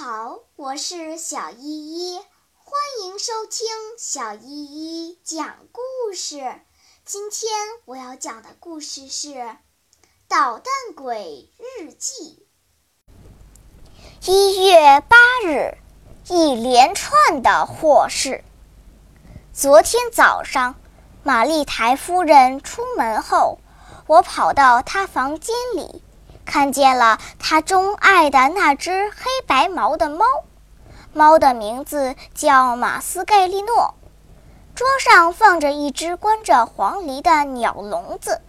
好，我是小依依，欢迎收听小依依讲故事。今天我要讲的故事是《捣蛋鬼日记》。一月八日，一连串的祸事。昨天早上，玛丽台夫人出门后，我跑到她房间里。看见了他钟爱的那只黑白毛的猫，猫的名字叫马斯盖利诺。桌上放着一只关着黄鹂的鸟笼子，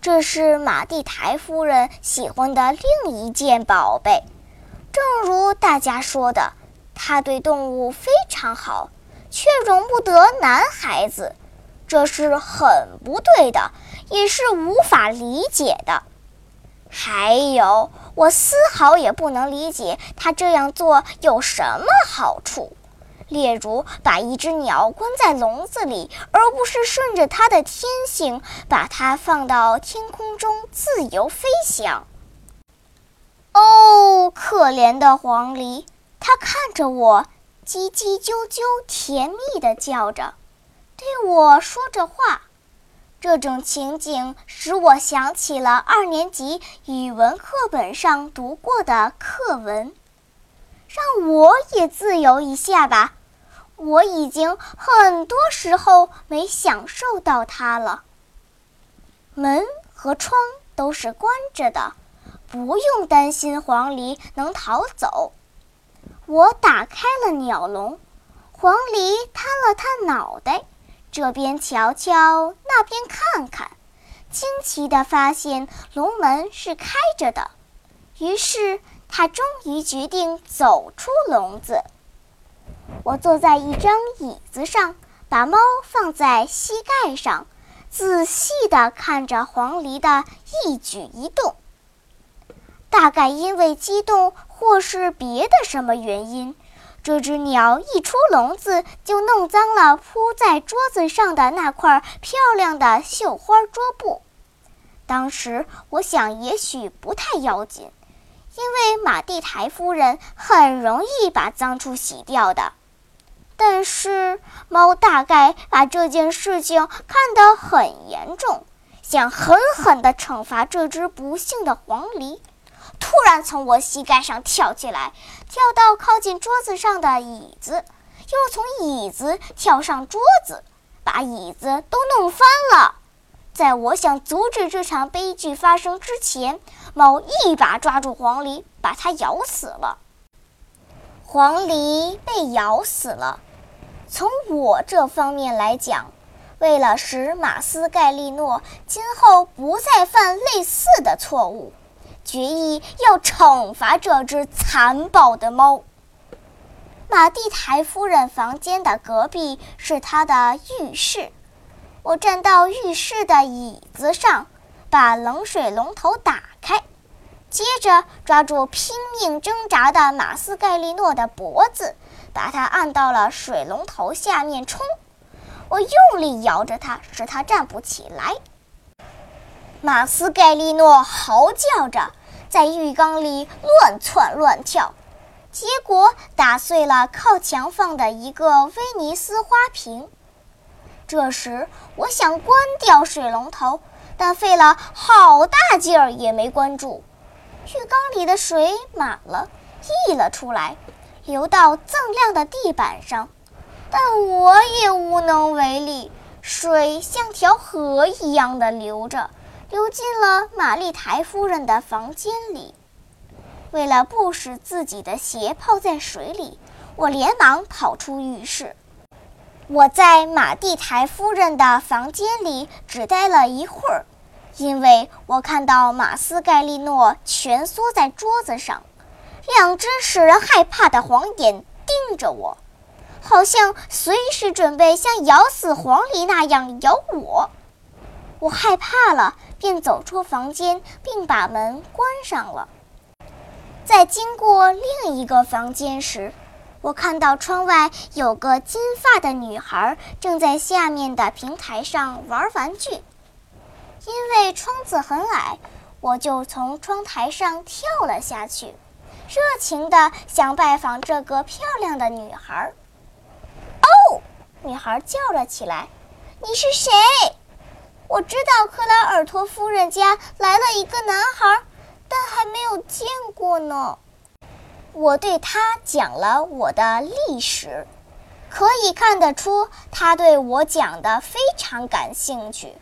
这是马蒂台夫人喜欢的另一件宝贝。正如大家说的，他对动物非常好，却容不得男孩子，这是很不对的，也是无法理解的。还有，我丝毫也不能理解他这样做有什么好处，例如把一只鸟关在笼子里，而不是顺着它的天性把它放到天空中自由飞翔。哦，可怜的黄鹂，它看着我，叽叽啾啾，甜蜜地叫着，对我说着话。这种情景使我想起了二年级语文课本上读过的课文。让我也自由一下吧，我已经很多时候没享受到它了。门和窗都是关着的，不用担心黄鹂能逃走。我打开了鸟笼，黄鹂探了探脑袋。这边瞧瞧，那边看看，惊奇地发现笼门是开着的。于是他终于决定走出笼子。我坐在一张椅子上，把猫放在膝盖上，仔细地看着黄鹂的一举一动。大概因为激动，或是别的什么原因。这只鸟一出笼子，就弄脏了铺在桌子上的那块漂亮的绣花桌布。当时我想，也许不太要紧，因为马蒂台夫人很容易把脏处洗掉的。但是猫大概把这件事情看得很严重，想狠狠地惩罚这只不幸的黄鹂。突然从我膝盖上跳起来，跳到靠近桌子上的椅子，又从椅子跳上桌子，把椅子都弄翻了。在我想阻止这场悲剧发生之前，猫一把抓住黄鹂，把它咬死了。黄鹂被咬死了。从我这方面来讲，为了使马斯盖利诺今后不再犯类似的错误。决意要惩罚这只残暴的猫。马蒂台夫人房间的隔壁是她的浴室，我站到浴室的椅子上，把冷水龙头打开，接着抓住拼命挣扎的马斯盖利诺的脖子，把他按到了水龙头下面冲。我用力摇着他，使他站不起来。马斯盖利诺嚎叫着，在浴缸里乱窜乱跳，结果打碎了靠墙放的一个威尼斯花瓶。这时，我想关掉水龙头，但费了好大劲儿也没关住。浴缸里的水满了，溢了出来，流到锃亮的地板上，但我也无能为力。水像条河一样的流着。溜进了玛丽台夫人的房间里。为了不使自己的鞋泡在水里，我连忙跑出浴室。我在玛蒂台夫人的房间里只待了一会儿，因为我看到马斯盖利诺蜷缩在桌子上，两只使人害怕的黄眼盯着我，好像随时准备像咬死黄鹂那样咬我。我害怕了。便走出房间，并把门关上了。在经过另一个房间时，我看到窗外有个金发的女孩正在下面的平台上玩玩具。因为窗子很矮，我就从窗台上跳了下去。热情地想拜访这个漂亮的女孩。哦，女孩叫了起来：“你是谁？”克拉尔托夫人家来了一个男孩，但还没有见过呢。我对他讲了我的历史，可以看得出他对我讲的非常感兴趣。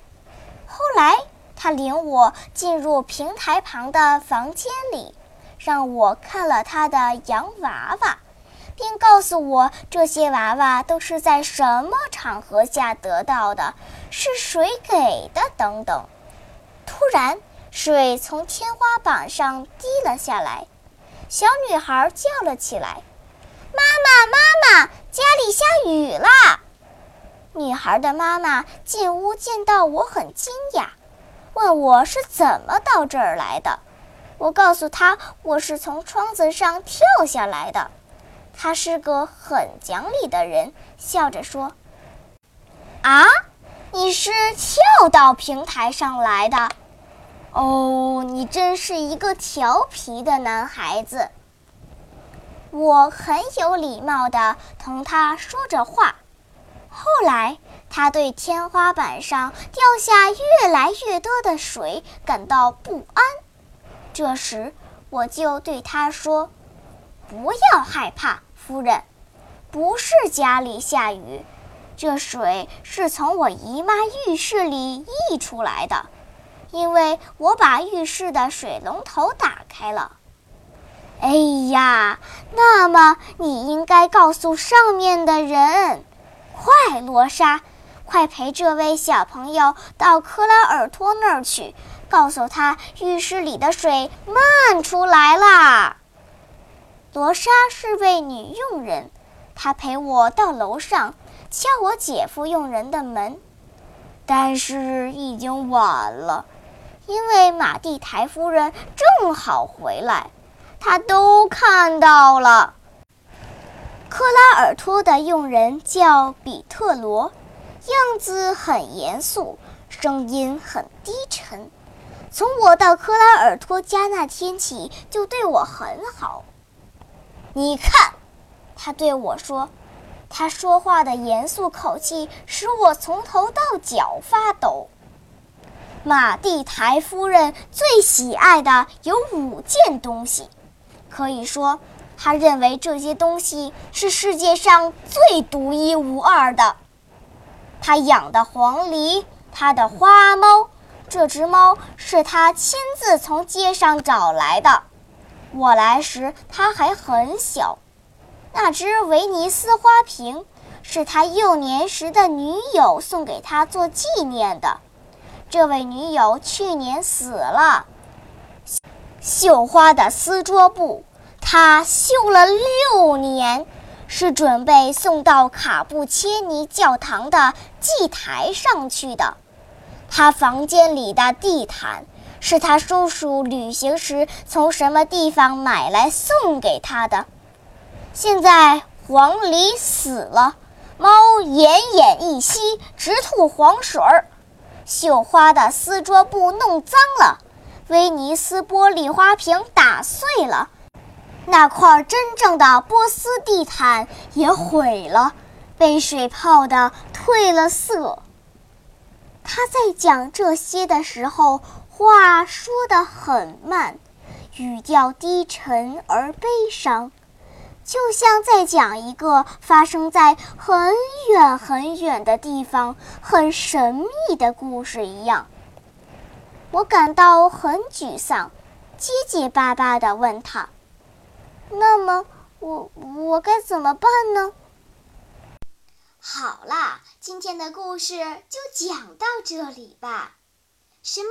后来，他领我进入平台旁的房间里，让我看了他的洋娃娃。并告诉我这些娃娃都是在什么场合下得到的，是谁给的等等。突然，水从天花板上滴了下来，小女孩叫了起来：“妈妈，妈妈，家里下雨了！”女孩的妈妈进屋见到我很惊讶，问我是怎么到这儿来的。我告诉她我是从窗子上跳下来的。他是个很讲理的人，笑着说：“啊，你是跳到平台上来的？哦，你真是一个调皮的男孩子。”我很有礼貌地同他说着话。后来，他对天花板上掉下越来越多的水感到不安。这时，我就对他说。不要害怕，夫人，不是家里下雨，这水是从我姨妈浴室里溢出来的，因为我把浴室的水龙头打开了。哎呀，那么你应该告诉上面的人，快，罗莎，快陪这位小朋友到克拉尔托那儿去，告诉他浴室里的水漫出来啦。罗莎是位女佣人，她陪我到楼上，敲我姐夫佣人的门，但是已经晚了，因为马蒂台夫人正好回来，她都看到了。克拉尔托的佣人叫比特罗，样子很严肃，声音很低沉。从我到克拉尔托家那天起，就对我很好。你看，他对我说，他说话的严肃口气使我从头到脚发抖。马蒂台夫人最喜爱的有五件东西，可以说，他认为这些东西是世界上最独一无二的。他养的黄鹂，他的花猫，这只猫是他亲自从街上找来的。我来时，他还很小。那只威尼斯花瓶是他幼年时的女友送给他做纪念的。这位女友去年死了。绣花的丝桌布，他绣了六年，是准备送到卡布切尼教堂的祭台上去的。他房间里的地毯。是他叔叔旅行时从什么地方买来送给他的。现在黄鹂死了，猫奄奄一息，直吐黄水儿。绣花的丝桌布弄脏了，威尼斯玻璃花瓶打碎了，那块真正的波斯地毯也毁了，被水泡的褪了色。他在讲这些的时候。话说得很慢，语调低沉而悲伤，就像在讲一个发生在很远很远的地方、很神秘的故事一样。我感到很沮丧，结结巴巴地问他：“那么，我我该怎么办呢？”好啦，今天的故事就讲到这里吧。什么？